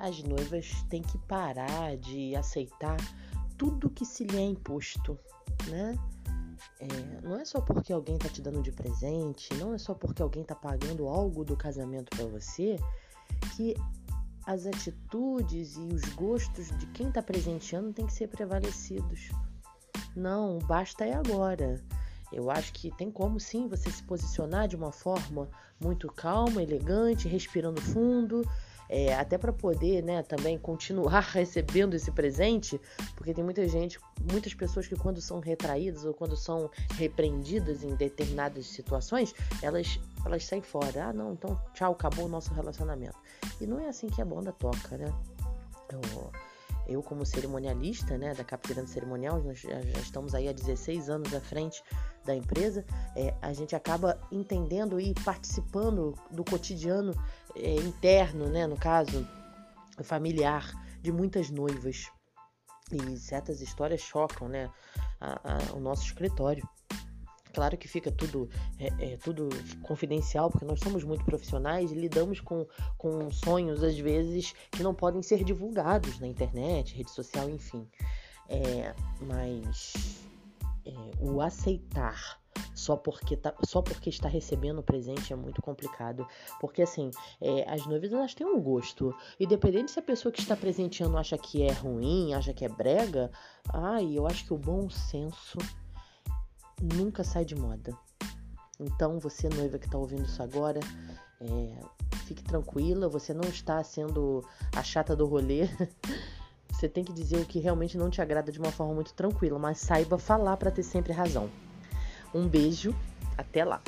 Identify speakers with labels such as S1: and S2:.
S1: as noivas têm que parar de aceitar tudo que se lhe é imposto, né? É, não é só porque alguém tá te dando de presente, não é só porque alguém tá pagando algo do casamento para você que as atitudes e os gostos de quem tá presenteando tem que ser prevalecidos. Não, basta é agora. Eu acho que tem como sim você se posicionar de uma forma muito calma, elegante, respirando fundo, é, até para poder, né, também continuar recebendo esse presente, porque tem muita gente, muitas pessoas que quando são retraídas ou quando são repreendidas em determinadas situações, elas elas saem fora. Ah, não, então tchau, acabou o nosso relacionamento. E não é assim que a banda toca, né? Eu, eu como cerimonialista, né, da Capirando Cerimonial, nós já, já, estamos aí há 16 anos à frente da empresa, é, a gente acaba entendendo e participando do cotidiano é, interno, né, no caso, familiar, de muitas noivas. E certas histórias chocam, né, a, a, o nosso escritório. Claro que fica tudo, é, é, tudo confidencial, porque nós somos muito profissionais e lidamos com, com sonhos, às vezes, que não podem ser divulgados na internet, rede social, enfim. É, mas o aceitar só porque, tá, só porque está recebendo o presente é muito complicado. Porque, assim, é, as noivas elas têm um gosto. E dependendo se a pessoa que está presenteando acha que é ruim, acha que é brega, ai, eu acho que o bom senso nunca sai de moda. Então, você, noiva que está ouvindo isso agora, é, fique tranquila, você não está sendo a chata do rolê. você tem que dizer o que realmente não te agrada de uma forma muito tranquila, mas saiba falar para ter sempre razão. Um beijo, até lá!